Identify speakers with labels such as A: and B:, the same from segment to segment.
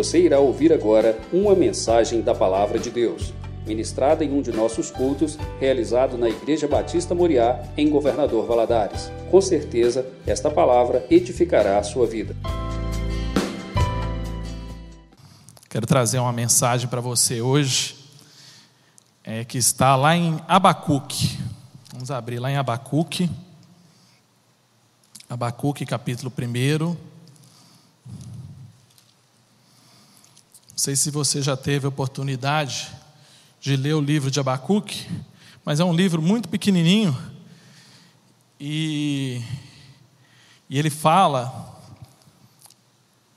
A: Você irá ouvir agora uma mensagem da Palavra de Deus, ministrada em um de nossos cultos, realizado na Igreja Batista Moriá, em Governador Valadares. Com certeza, esta palavra edificará a sua vida.
B: Quero trazer uma mensagem para você hoje, é, que está lá em Abacuque. Vamos abrir lá em Abacuque. Abacuque, capítulo 1. Sei se você já teve oportunidade de ler o livro de Abacuque, mas é um livro muito pequenininho e, e ele fala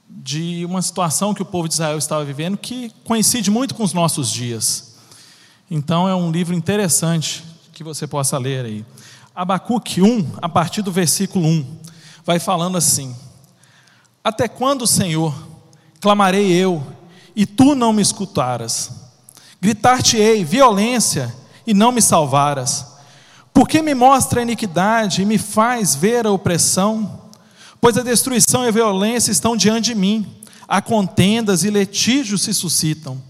B: de uma situação que o povo de Israel estava vivendo que coincide muito com os nossos dias. Então é um livro interessante que você possa ler aí. Abacuque 1, a partir do versículo 1, vai falando assim: Até quando, Senhor, clamarei eu e tu não me escutaras. Gritar-te-ei violência e não me salvaras. Porque me mostra a iniquidade e me faz ver a opressão? Pois a destruição e a violência estão diante de mim, há contendas e litígios se suscitam.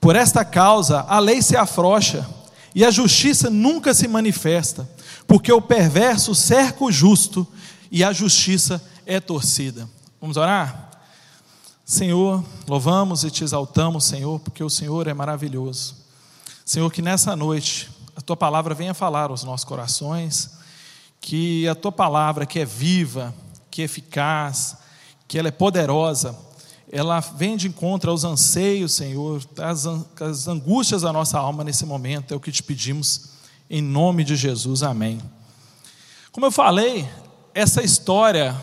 B: Por esta causa a lei se afrouxa e a justiça nunca se manifesta, porque o perverso cerca o justo e a justiça é torcida. Vamos orar? Senhor, louvamos e te exaltamos, Senhor, porque o Senhor é maravilhoso. Senhor, que nessa noite a tua palavra venha falar aos nossos corações, que a tua palavra, que é viva, que é eficaz, que ela é poderosa, ela vem de encontro aos anseios, Senhor, às angústias da nossa alma nesse momento, é o que te pedimos, em nome de Jesus, amém. Como eu falei, essa história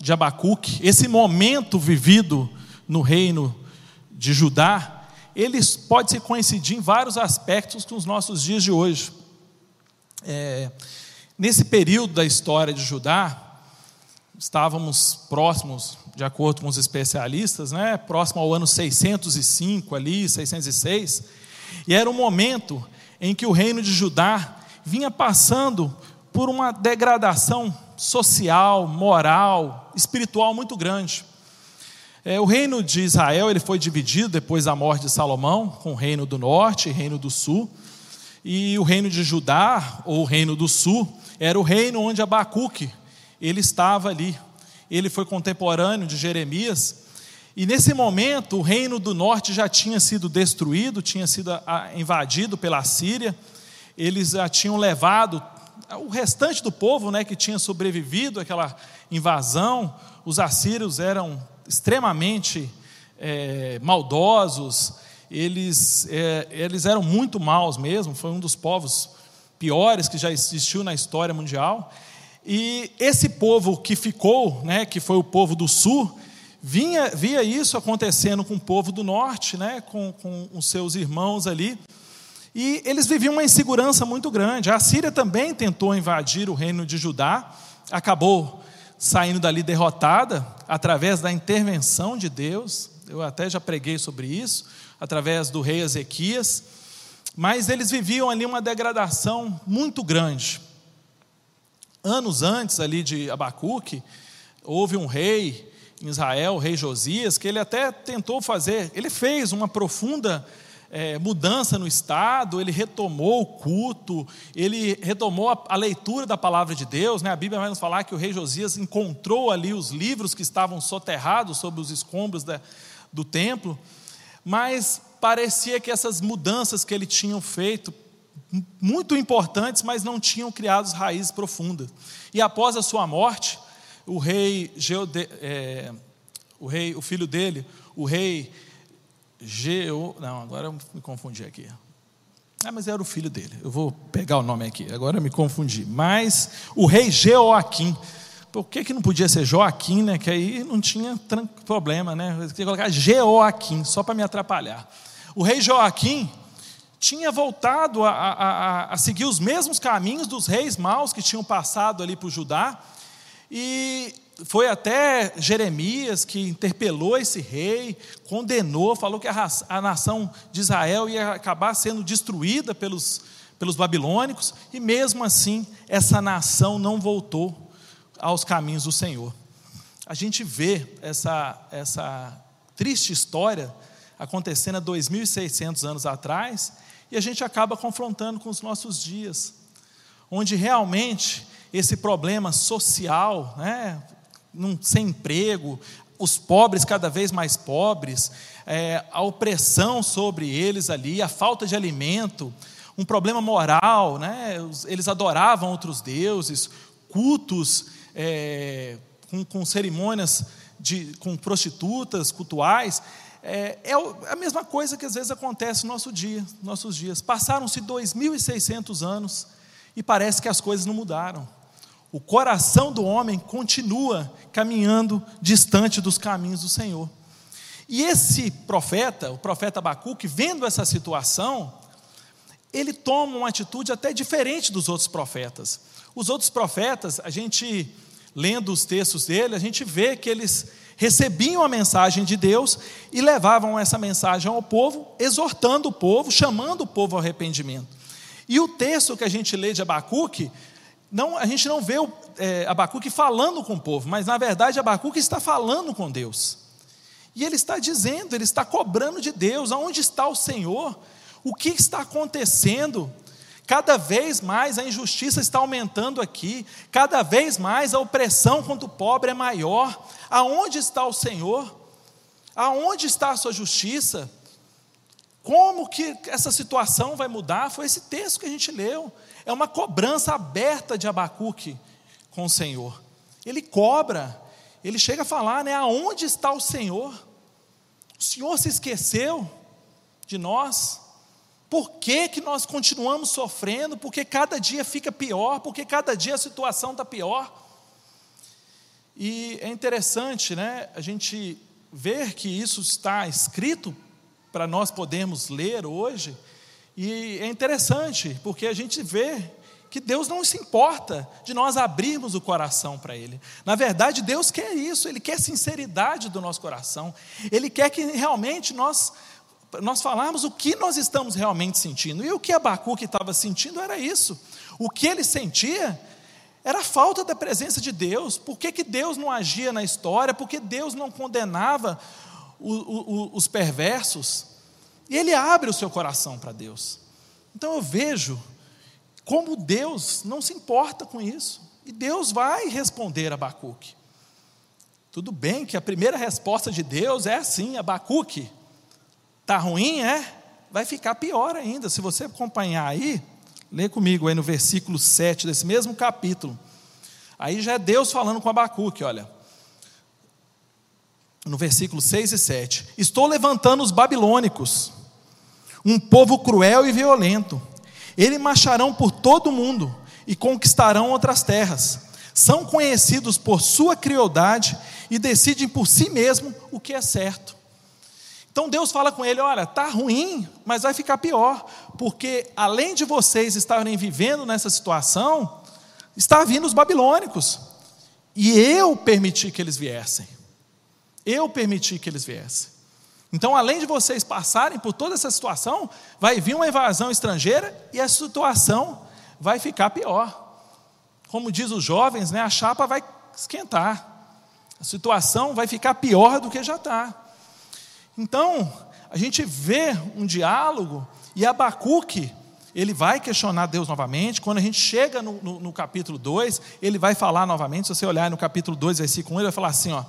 B: de Abacuque, esse momento vivido no reino de Judá, eles pode se coincidir em vários aspectos com os nossos dias de hoje. É, nesse período da história de Judá, estávamos próximos, de acordo com os especialistas, né, próximo ao ano 605 ali, 606, e era um momento em que o reino de Judá vinha passando por uma degradação social, moral, espiritual muito grande. É, o reino de Israel ele foi dividido depois da morte de Salomão, com o reino do norte e reino do sul. E o reino de Judá, ou o reino do sul, era o reino onde Abacuque ele estava ali. Ele foi contemporâneo de Jeremias. E nesse momento, o reino do norte já tinha sido destruído, tinha sido invadido pela Síria. Eles já tinham levado o restante do povo né, que tinha sobrevivido àquela invasão. Os assírios eram extremamente é, maldosos, eles, é, eles eram muito maus mesmo, foi um dos povos piores que já existiu na história mundial. E esse povo que ficou, né, que foi o povo do sul, vinha, via isso acontecendo com o povo do norte, né, com, com os seus irmãos ali, e eles viviam uma insegurança muito grande. A Síria também tentou invadir o reino de Judá, acabou saindo dali derrotada através da intervenção de Deus. Eu até já preguei sobre isso, através do rei Ezequias. Mas eles viviam ali uma degradação muito grande. Anos antes ali de Abacuque, houve um rei em Israel, o rei Josias, que ele até tentou fazer, ele fez uma profunda é, mudança no Estado, ele retomou o culto, ele retomou a, a, leitura da palavra de Deus. Né? A Bíblia vai nos falar que o rei Josias encontrou ali os livros que estavam soterrados sobre os escombros da, do templo, mas parecia que essas mudanças que ele tinha feito, muito importantes, mas não tinham criado raízes profundas. E após a sua morte, o rei, Geode, é, o rei, o filho dele, o rei Geo. Não, agora eu me confundi aqui. Ah, mas era o filho dele. Eu vou pegar o nome aqui. Agora eu me confundi. Mas o rei Jeoaquim. Por que, que não podia ser Joaquim, né? Que aí não tinha problema, né? Eu queria colocar Jeoaquim, só para me atrapalhar. O rei Joaquim tinha voltado a, a, a, seguir os mesmos caminhos dos reis maus que tinham passado ali para o Judá. E foi até Jeremias que interpelou esse rei, condenou, falou que a, a nação de Israel ia acabar sendo destruída pelos, pelos babilônicos, e mesmo assim essa nação não voltou aos caminhos do Senhor. A gente vê essa, essa triste história acontecendo há 2.600 anos atrás, e a gente acaba confrontando com os nossos dias, onde realmente esse problema social, né, sem emprego, os pobres cada vez mais pobres, é, a opressão sobre eles ali, a falta de alimento, um problema moral, né? eles adoravam outros deuses, cultos é, com, com, cerimônias de, com prostitutas, cultuais. É, é, a mesma coisa que às vezes acontece no nosso dia, nossos dias. Passaram-se 2.600 anos e parece que as coisas não mudaram. O coração do homem continua caminhando distante dos caminhos do Senhor. E esse profeta, o profeta Abacuque, vendo essa situação, ele toma uma atitude até diferente dos outros profetas. Os outros profetas, a gente lendo os textos dele, a gente vê que eles recebiam a mensagem de Deus e levavam essa mensagem ao povo, exortando o povo, chamando o povo ao arrependimento. E o texto que a gente lê de Abacuque, não, a gente não vê o, é, Abacuque falando com o povo, mas na verdade Abacuque está falando com Deus. E ele está dizendo, ele está cobrando de Deus, aonde está o Senhor? O que está acontecendo? Cada vez mais a injustiça está aumentando aqui, cada vez mais a opressão contra o pobre é maior. Aonde está o Senhor? Aonde está a sua justiça? Como que essa situação vai mudar? Foi esse texto que a gente leu. É uma cobrança aberta de Abacuque com o Senhor. Ele cobra, ele chega a falar, né? Aonde está o Senhor? O Senhor se esqueceu de nós? Por que, que nós continuamos sofrendo? Porque cada dia fica pior, porque cada dia a situação está pior. E é interessante, né, a gente ver que isso está escrito para nós podermos ler hoje, e é interessante, porque a gente vê que Deus não se importa de nós abrirmos o coração para Ele. Na verdade, Deus quer isso, Ele quer sinceridade do nosso coração, Ele quer que realmente nós, nós falarmos o que nós estamos realmente sentindo. E o que Abacuque estava sentindo era isso. O que ele sentia era a falta da presença de Deus. Por que, que Deus não agia na história? Por que Deus não condenava o, o, os perversos? E ele abre o seu coração para Deus. Então eu vejo como Deus não se importa com isso. E Deus vai responder a Abacuque. Tudo bem que a primeira resposta de Deus é assim: Abacuque, está ruim, é? Vai ficar pior ainda. Se você acompanhar aí, lê comigo aí no versículo 7 desse mesmo capítulo. Aí já é Deus falando com Abacuque, olha. No versículo 6 e 7. Estou levantando os babilônicos, um povo cruel e violento eles marcharão por todo o mundo e conquistarão outras terras. São conhecidos por sua crueldade e decidem por si mesmo o que é certo. Então Deus fala com ele: olha, está ruim, mas vai ficar pior, porque além de vocês estarem vivendo nessa situação, está vindo os babilônicos, e eu permiti que eles viessem. Eu permiti que eles viessem. Então, além de vocês passarem por toda essa situação, vai vir uma invasão estrangeira e a situação vai ficar pior. Como diz os jovens, né, a chapa vai esquentar. A situação vai ficar pior do que já está. Então, a gente vê um diálogo e Abacuque, ele vai questionar Deus novamente. Quando a gente chega no, no, no capítulo 2, ele vai falar novamente. Se você olhar no capítulo 2, versículo 1, ele vai falar assim: ó,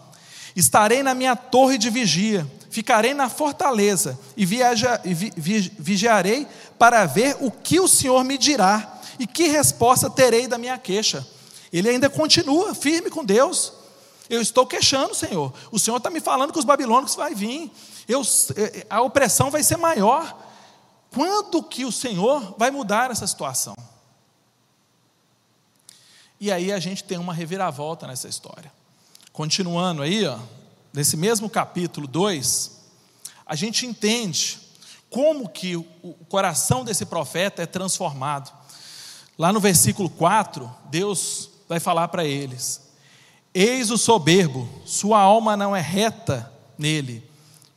B: Estarei na minha torre de vigia, ficarei na fortaleza e, viaja, vi, vi, vigiarei para ver o que o Senhor me dirá e que resposta terei da minha queixa. Ele ainda continua firme com Deus. Eu estou queixando, Senhor. O Senhor está me falando que os babilônicos vai vir. Eu, eh, a opressão vai ser maior. Quando que o Senhor vai mudar essa situação? E aí a gente tem uma reviravolta nessa história. Continuando aí, ó, nesse mesmo capítulo 2, a gente entende como que o coração desse profeta é transformado. Lá no versículo 4, Deus vai falar para eles: Eis o soberbo, sua alma não é reta nele.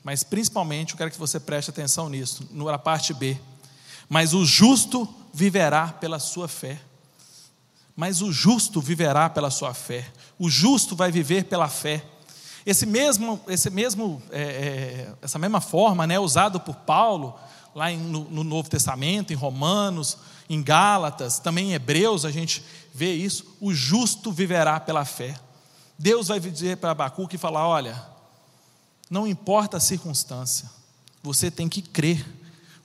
B: Mas principalmente, eu quero que você preste atenção nisso, na parte B. Mas o justo viverá pela sua fé. Mas o justo viverá pela sua fé. O justo vai viver pela fé. Esse mesmo, esse mesmo, é, é, essa mesma forma, né, usado por Paulo lá em, no, no, Novo Testamento, em Romanos, em Gálatas, também em Hebreus a gente vê isso. O justo viverá pela fé. Deus vai dizer para Abacuque e falar: olha, não importa a circunstância, você tem que crer,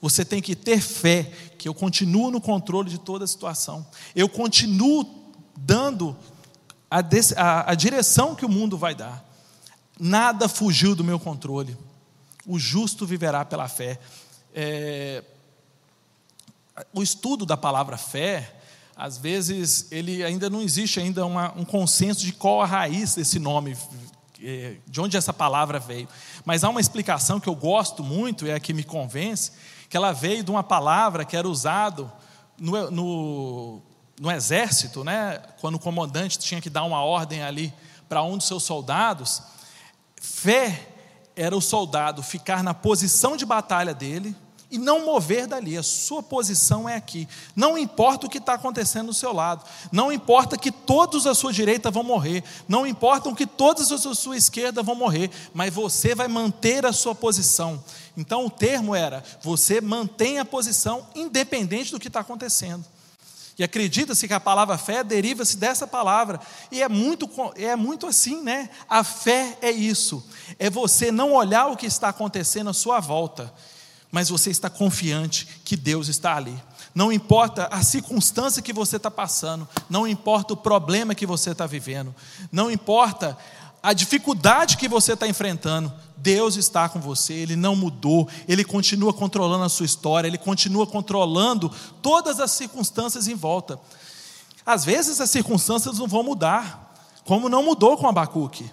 B: você tem que ter fé que eu continuo no controle de toda a situação, eu continuo dando a, a, a direção que o mundo vai dar. Nada fugiu do meu controle. O justo viverá pela fé. É, o estudo da palavra fé, às vezes, ele ainda não existe ainda uma, um consenso de qual a raiz desse nome, é, de onde essa palavra veio. Mas há uma explicação que eu gosto muito, é a que me convence, que ela veio de uma palavra que era usado no, no, no exército, né? quando o comandante tinha que dar uma ordem ali para um dos seus soldados, Fé era o soldado ficar na posição de batalha dele e não mover dali. A sua posição é aqui. Não importa o que está acontecendo do seu lado. Não importa que todos à sua direita vão morrer. Não importa que todos à sua esquerda vão morrer. Mas você vai manter a sua posição. Então o termo era: você mantém a posição independente do que está acontecendo. E acredita-se que a palavra fé deriva-se dessa palavra. E é muito, é muito assim, né? A fé é isso. É você não olhar o que está acontecendo à sua volta, mas você está confiante que Deus está ali. Não importa a circunstância que você está passando, não importa o problema que você está vivendo, não importa a dificuldade que você está enfrentando, Deus está com você, Ele não mudou, Ele continua controlando a sua história, Ele continua controlando todas as circunstâncias em volta. Às vezes as circunstâncias não vão mudar, como não mudou com Abacuque.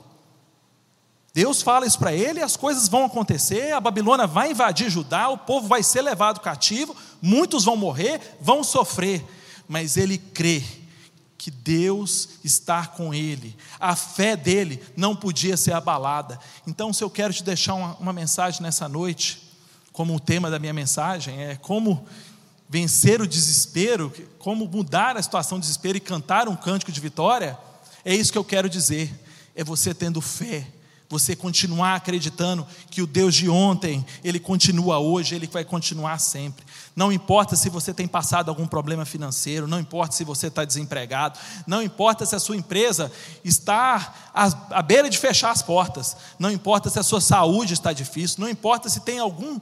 B: Deus fala isso para ele, as coisas vão acontecer, a Babilônia vai invadir Judá, o povo vai ser levado cativo, muitos vão morrer, vão sofrer, mas ele crê que Deus está com ele, a fé dele não podia ser abalada. Então, se eu quero te deixar uma, uma mensagem nessa noite, como o tema da minha mensagem é como vencer o desespero, como mudar a situação de desespero e cantar um cântico de vitória, é isso que eu quero dizer, é você tendo fé você continuar acreditando que o Deus de ontem, Ele continua hoje, Ele vai continuar sempre. Não importa se você tem passado algum problema financeiro, não importa se você está desempregado, não importa se a sua empresa está à, beira de fechar as portas, não importa se a sua saúde está difícil, não importa se tem alguma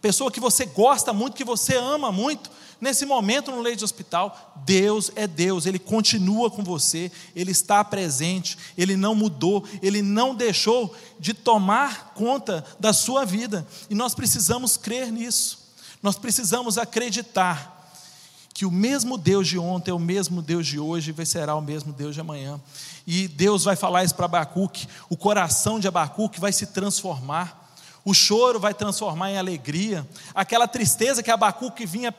B: pessoa que você gosta muito, que você ama muito, Nesse momento, no leito de hospital, Deus é Deus, Ele continua com você, Ele está presente, Ele não mudou, Ele não deixou de tomar conta da sua vida, e nós precisamos crer nisso, nós precisamos acreditar que o mesmo Deus de ontem é o mesmo Deus de hoje e será o mesmo Deus de amanhã. E Deus vai falar isso para Abacuque, o coração de Abacuque vai se transformar, o choro vai transformar em alegria, aquela tristeza que Abacuque vinha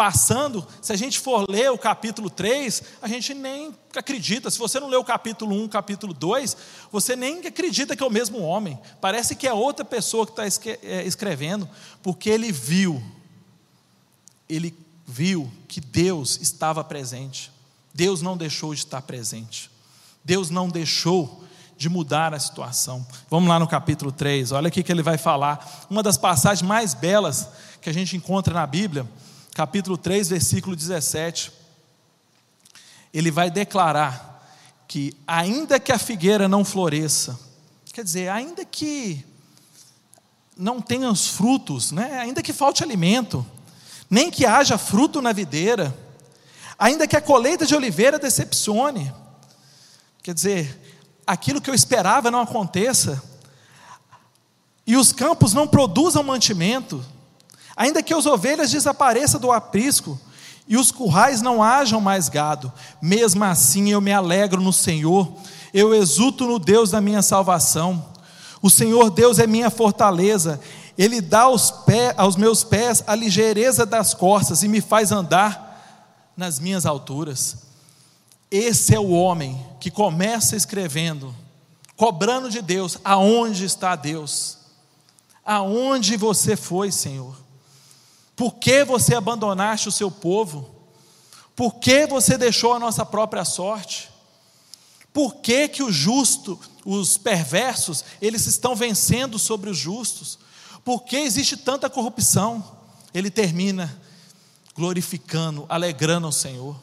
B: passando, se a gente for ler o capítulo 3, a gente nem acredita. Se você não lê o capítulo 1, capítulo 2, você nem acredita que é o mesmo homem. Parece que é outra pessoa que está é, escrevendo, porque ele viu, ele viu que Deus estava presente. Deus não deixou de estar presente. Deus não deixou de mudar a situação. Vamos lá no capítulo 3, olha aqui que ele vai falar. Uma das passagens mais belas que a gente encontra na Bíblia capítulo 3, versículo 17, ele vai declarar que, ainda que a figueira não floresça, quer dizer, ainda que não tenha os frutos, né? ainda que falte alimento, nem que haja fruto na videira, ainda que a colheita de oliveira decepcione, quer dizer, aquilo que eu esperava não aconteça, e os campos não produzam mantimento, Ainda que as ovelhas desapareçam do aprisco e os currais não hajam mais gado, mesmo assim eu me alegro no Senhor, eu exulto no Deus da minha salvação. O Senhor Deus é minha fortaleza, Ele dá aos, aos meus pés a ligeireza das costas e me faz andar nas minhas alturas. Esse é o homem que começa escrevendo, cobrando de Deus: aonde está Deus? Aonde você foi, Senhor? Por que você abandonaste o seu povo? Por que você deixou a nossa própria sorte? Por que, que o justo, os perversos, eles estão vencendo sobre os justos. Por que existe tanta corrupção? Ele termina glorificando, alegrando ao Senhor.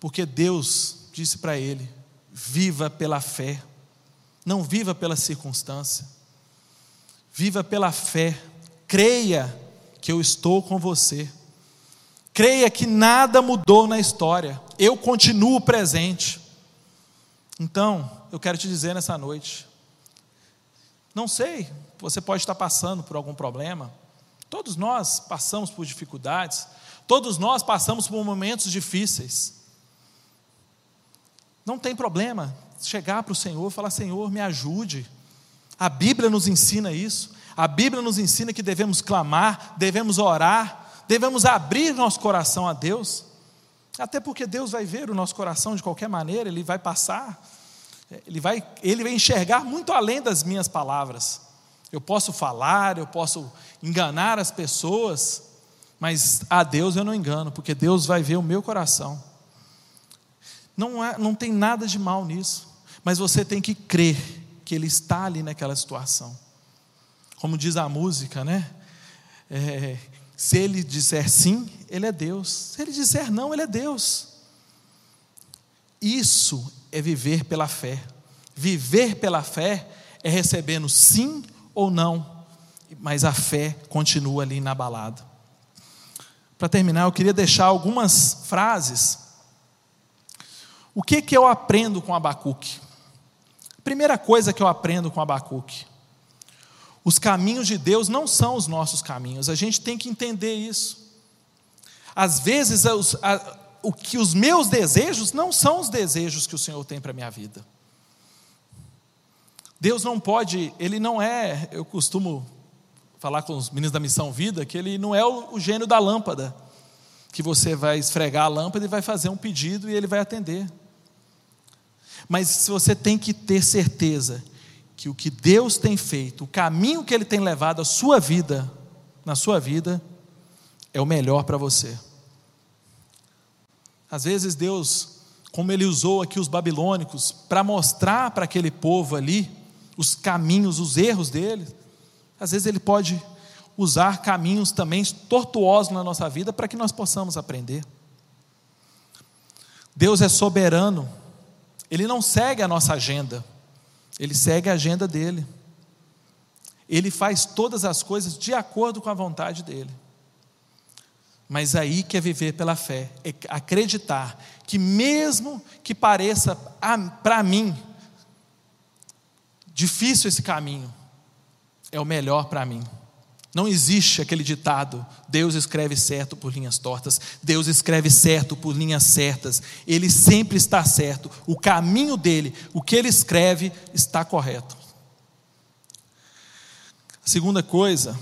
B: Porque Deus disse para ele: viva pela fé, não viva pela circunstância, viva pela fé, creia que eu estou com você, creia que nada mudou na história, eu continuo presente. Então, eu quero te dizer nessa noite, não sei, você pode estar passando por algum problema, todos nós passamos por dificuldades, todos nós passamos por momentos difíceis. Não tem problema chegar para o Senhor e falar: Senhor, me ajude. A Bíblia nos ensina isso. A Bíblia nos ensina que devemos clamar, devemos orar, devemos abrir nosso coração a Deus. Até porque Deus vai ver o nosso coração de qualquer maneira, Ele vai passar, Ele vai, Ele vai enxergar muito além das minhas palavras. Eu posso falar, eu posso enganar as pessoas, mas a Deus eu não engano, porque Deus vai ver o meu coração. Não, é, não tem nada de mal nisso, mas você tem que crer que Ele está ali naquela situação. Como diz a música, né? É, se Ele disser sim, Ele é Deus. Se Ele disser não, Ele é Deus. Isso é viver pela fé. Viver pela fé é recebendo sim ou não, mas a fé continua ali inabalada. Para terminar, eu queria deixar algumas frases o que, que eu aprendo com Abacuque? Primeira coisa que eu aprendo com Abacuque: os caminhos de Deus não são os nossos caminhos, a gente tem que entender isso. Às vezes, os, a, o que os meus desejos não são os desejos que o Senhor tem para a minha vida. Deus não pode, Ele não é, eu costumo falar com os meninos da Missão Vida, que Ele não é o, o gênio da lâmpada, que você vai esfregar a lâmpada e vai fazer um pedido e Ele vai atender. Mas você tem que ter certeza que o que Deus tem feito, o caminho que Ele tem levado a sua vida, na sua vida, é o melhor para você. Às vezes Deus, como Ele usou aqui os babilônicos, para mostrar para aquele povo ali os caminhos, os erros dele, às vezes Ele pode usar caminhos também tortuosos na nossa vida para que nós possamos aprender. Deus é soberano ele não segue a nossa agenda, ele segue a agenda dele. Ele faz todas as coisas de acordo com a vontade dele. Mas aí que é viver pela fé, é acreditar que, mesmo que pareça para mim difícil esse caminho, é o melhor para mim. Não existe aquele ditado: Deus escreve certo por linhas tortas, Deus escreve certo por linhas certas. Ele sempre está certo. O caminho dele, o que ele escreve, está correto. Segunda coisa,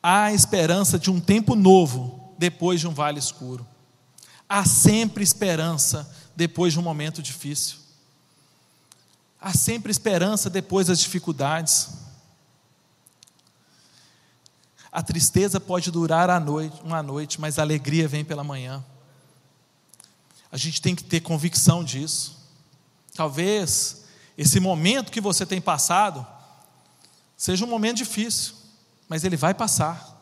B: há esperança de um tempo novo depois de um vale escuro. Há sempre esperança depois de um momento difícil. Há sempre esperança depois das dificuldades. A tristeza pode durar a noite, uma noite, mas a alegria vem pela manhã. A gente tem que ter convicção disso. Talvez esse momento que você tem passado seja um momento difícil, mas ele vai passar.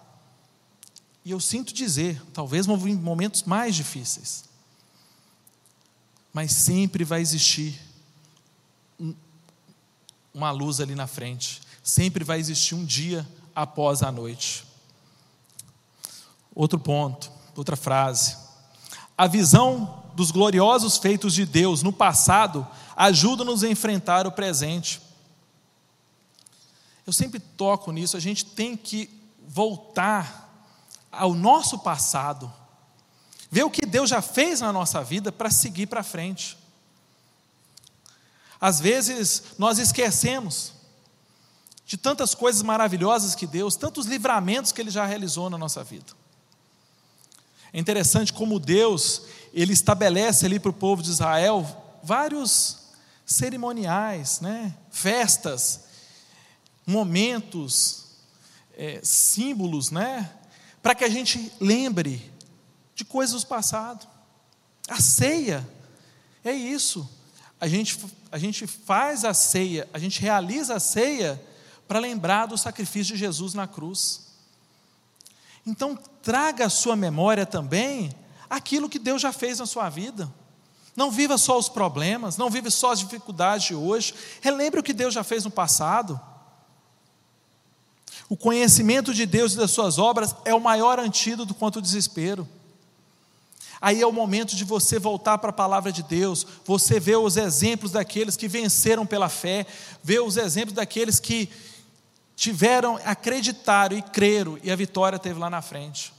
B: E eu sinto dizer, talvez momentos mais difíceis, mas sempre vai existir uma luz ali na frente, sempre vai existir um dia após a noite. Outro ponto, outra frase. A visão dos gloriosos feitos de Deus no passado ajuda-nos a enfrentar o presente. Eu sempre toco nisso, a gente tem que voltar ao nosso passado, ver o que Deus já fez na nossa vida para seguir para frente. Às vezes nós esquecemos de tantas coisas maravilhosas que Deus, tantos livramentos que Ele já realizou na nossa vida. É interessante como Deus, Ele estabelece ali para o povo de Israel vários cerimoniais, né? festas, momentos, é, símbolos, né? para que a gente lembre de coisas do passado. A ceia é isso. a gente, a gente faz a ceia, a gente realiza a ceia para lembrar do sacrifício de Jesus na cruz. Então, traga à sua memória também aquilo que Deus já fez na sua vida. Não viva só os problemas, não viva só as dificuldades de hoje. Relembre o que Deus já fez no passado. O conhecimento de Deus e das suas obras é o maior antídoto contra o desespero. Aí é o momento de você voltar para a palavra de Deus, você vê os exemplos daqueles que venceram pela fé, vê os exemplos daqueles que tiveram, acreditaram e creram, e a vitória teve lá na frente.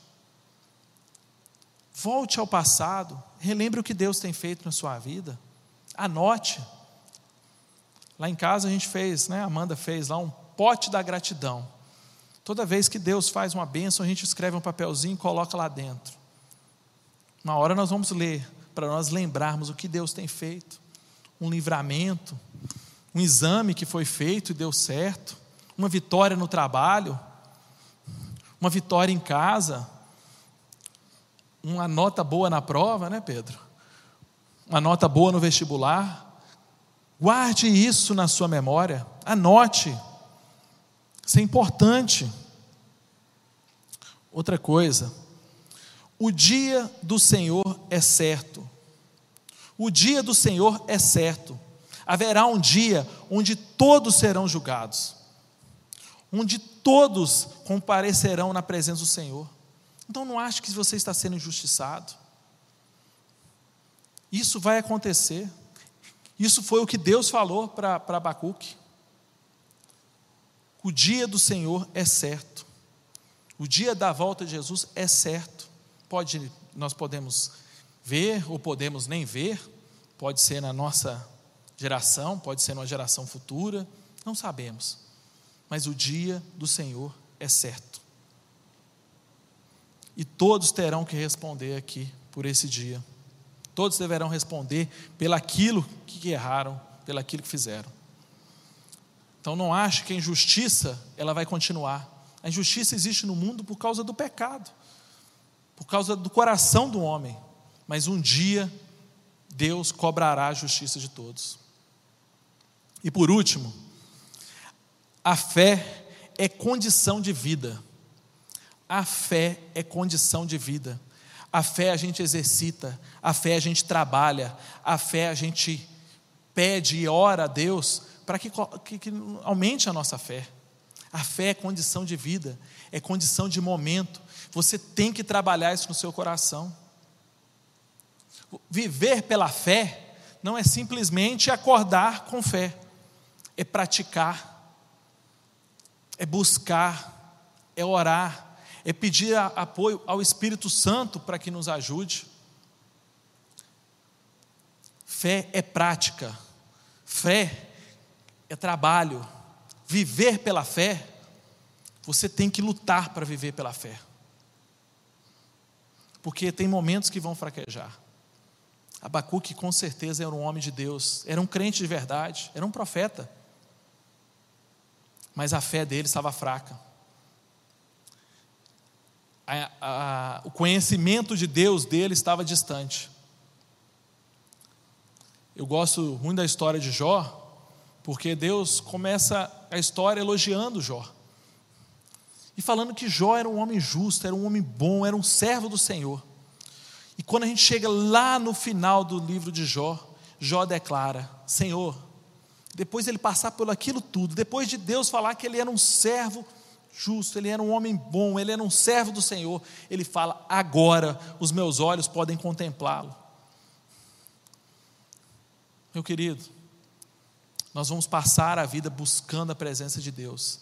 B: Volte ao passado, relembre o que Deus tem feito na sua vida, anote. Lá em casa a gente fez, né, a Amanda fez lá um pote da gratidão. Toda vez que Deus faz uma bênção, a gente escreve um papelzinho e coloca lá dentro. Uma hora nós vamos ler, para nós lembrarmos o que Deus tem feito. Um livramento, um exame que foi feito e deu certo, uma vitória no trabalho, uma vitória em casa, uma nota boa na prova, né, Pedro? Uma nota boa no vestibular. Guarde isso na sua memória, anote. Isso é importante. Outra coisa, o dia do Senhor é certo. O dia do Senhor é certo. Haverá um dia onde todos serão julgados, onde todos comparecerão na presença do Senhor. Então não ache que você está sendo injustiçado. Isso vai acontecer. Isso foi o que Deus falou para Abacuque. O dia do Senhor é certo. O dia da volta de Jesus é certo. Pode, nós podemos ver ou podemos nem ver, pode ser na nossa geração, pode ser numa geração futura, não sabemos. Mas o dia do Senhor é certo. E todos terão que responder aqui por esse dia. Todos deverão responder pelaquilo que erraram, pelaquilo que fizeram. Então não ache que a injustiça ela vai continuar. A injustiça existe no mundo por causa do pecado por causa do coração do homem, mas um dia Deus cobrará a justiça de todos. E por último, a fé é condição de vida. A fé é condição de vida. A fé a gente exercita, a fé a gente trabalha, a fé a gente pede e ora a Deus para que, que, que aumente a nossa fé. A fé é condição de vida, é condição de momento, você tem que trabalhar isso no seu coração. Viver pela fé não é simplesmente acordar com fé, é praticar, é buscar, é orar, é pedir apoio ao Espírito Santo para que nos ajude. Fé é prática, fé é trabalho. Viver pela fé, você tem que lutar para viver pela fé porque tem momentos que vão fraquejar. Abacuque com certeza era um homem de Deus, era um crente de verdade, era um profeta. Mas a fé dele estava fraca. A, a, o conhecimento de Deus dele estava distante. Eu gosto muito da história de Jó, porque Deus começa a história elogiando Jó e falando que Jó era um homem justo, era um homem bom, era um servo do Senhor. E quando a gente chega lá no final do livro de Jó, Jó declara: Senhor, depois ele passar por aquilo tudo, depois de Deus falar que ele era um servo justo, ele era um homem bom, ele era um servo do Senhor, ele fala: agora os meus olhos podem contemplá-lo. Meu querido, nós vamos passar a vida buscando a presença de Deus.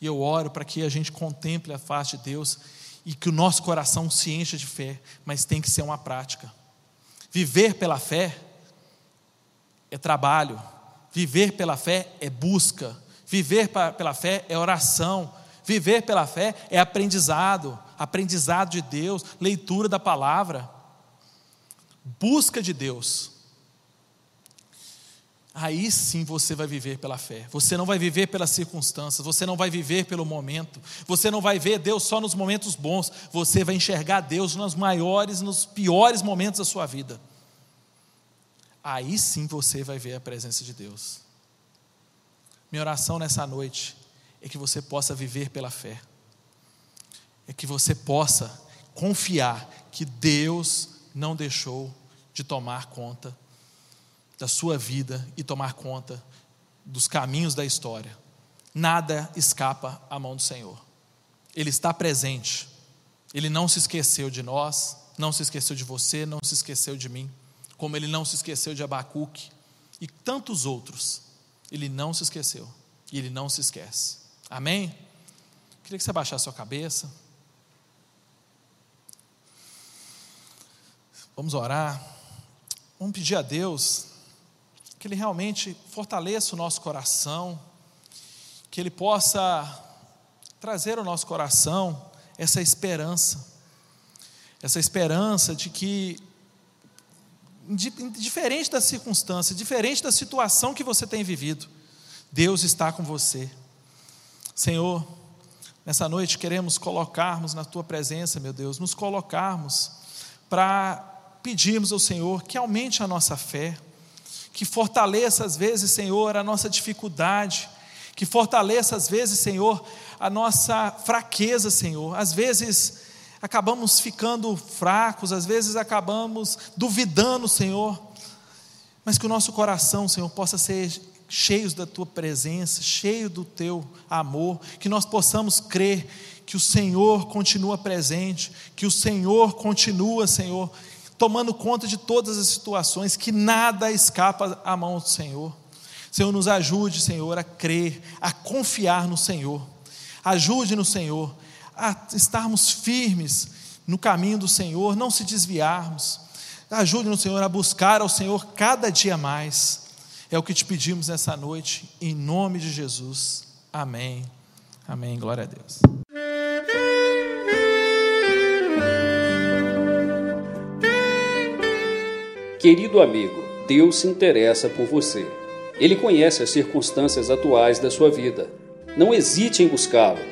B: E eu oro para que a gente contemple a face de Deus e que o nosso coração se encha de fé, mas tem que ser uma prática. Viver pela fé é trabalho, viver pela fé é busca, viver pela fé é oração, viver pela fé é aprendizado, aprendizado de Deus, leitura da palavra, busca de Deus. Aí sim você vai viver pela fé. Você não vai viver pelas circunstâncias, você não vai viver pelo momento, você não vai ver Deus só nos momentos bons, você vai enxergar Deus nos maiores, nos piores momentos da sua vida. Aí sim você vai ver a presença de Deus. Minha oração nessa noite é que você possa viver pela fé, é que você possa confiar que Deus não deixou de tomar conta da sua vida e tomar conta dos caminhos da história. Nada escapa à mão do Senhor. Ele está presente. Ele não se esqueceu de nós, não se esqueceu de você, não se esqueceu de mim, como ele não se esqueceu de Abacuque e tantos outros. Ele não se esqueceu e ele não se esquece. Amém? Queria que você abaixasse a sua cabeça. Vamos orar. Vamos pedir a Deus que Ele realmente fortaleça o nosso coração, que Ele possa trazer ao nosso coração essa esperança, essa esperança de que, diferente da circunstância, diferente da situação que você tem vivido, Deus está com você. Senhor, nessa noite queremos colocarmos na tua presença, meu Deus, nos colocarmos para pedirmos ao Senhor que aumente a nossa fé, que fortaleça às vezes, Senhor, a nossa dificuldade, que fortaleça às vezes, Senhor, a nossa fraqueza, Senhor. Às vezes acabamos ficando fracos, às vezes acabamos duvidando, Senhor, mas que o nosso coração, Senhor, possa ser cheios da tua presença, cheio do teu amor, que nós possamos crer que o Senhor continua presente, que o Senhor continua, Senhor, tomando conta de todas as situações, que nada escapa à mão do Senhor. Senhor, nos ajude, Senhor, a crer, a confiar no Senhor. Ajude no Senhor a estarmos firmes no caminho do Senhor, não se desviarmos. Ajude no Senhor a buscar ao Senhor cada dia mais. É o que te pedimos nessa noite, em nome de Jesus. Amém. Amém. Glória a Deus.
A: Querido amigo, Deus se interessa por você. Ele conhece as circunstâncias atuais da sua vida. Não hesite em buscá-lo.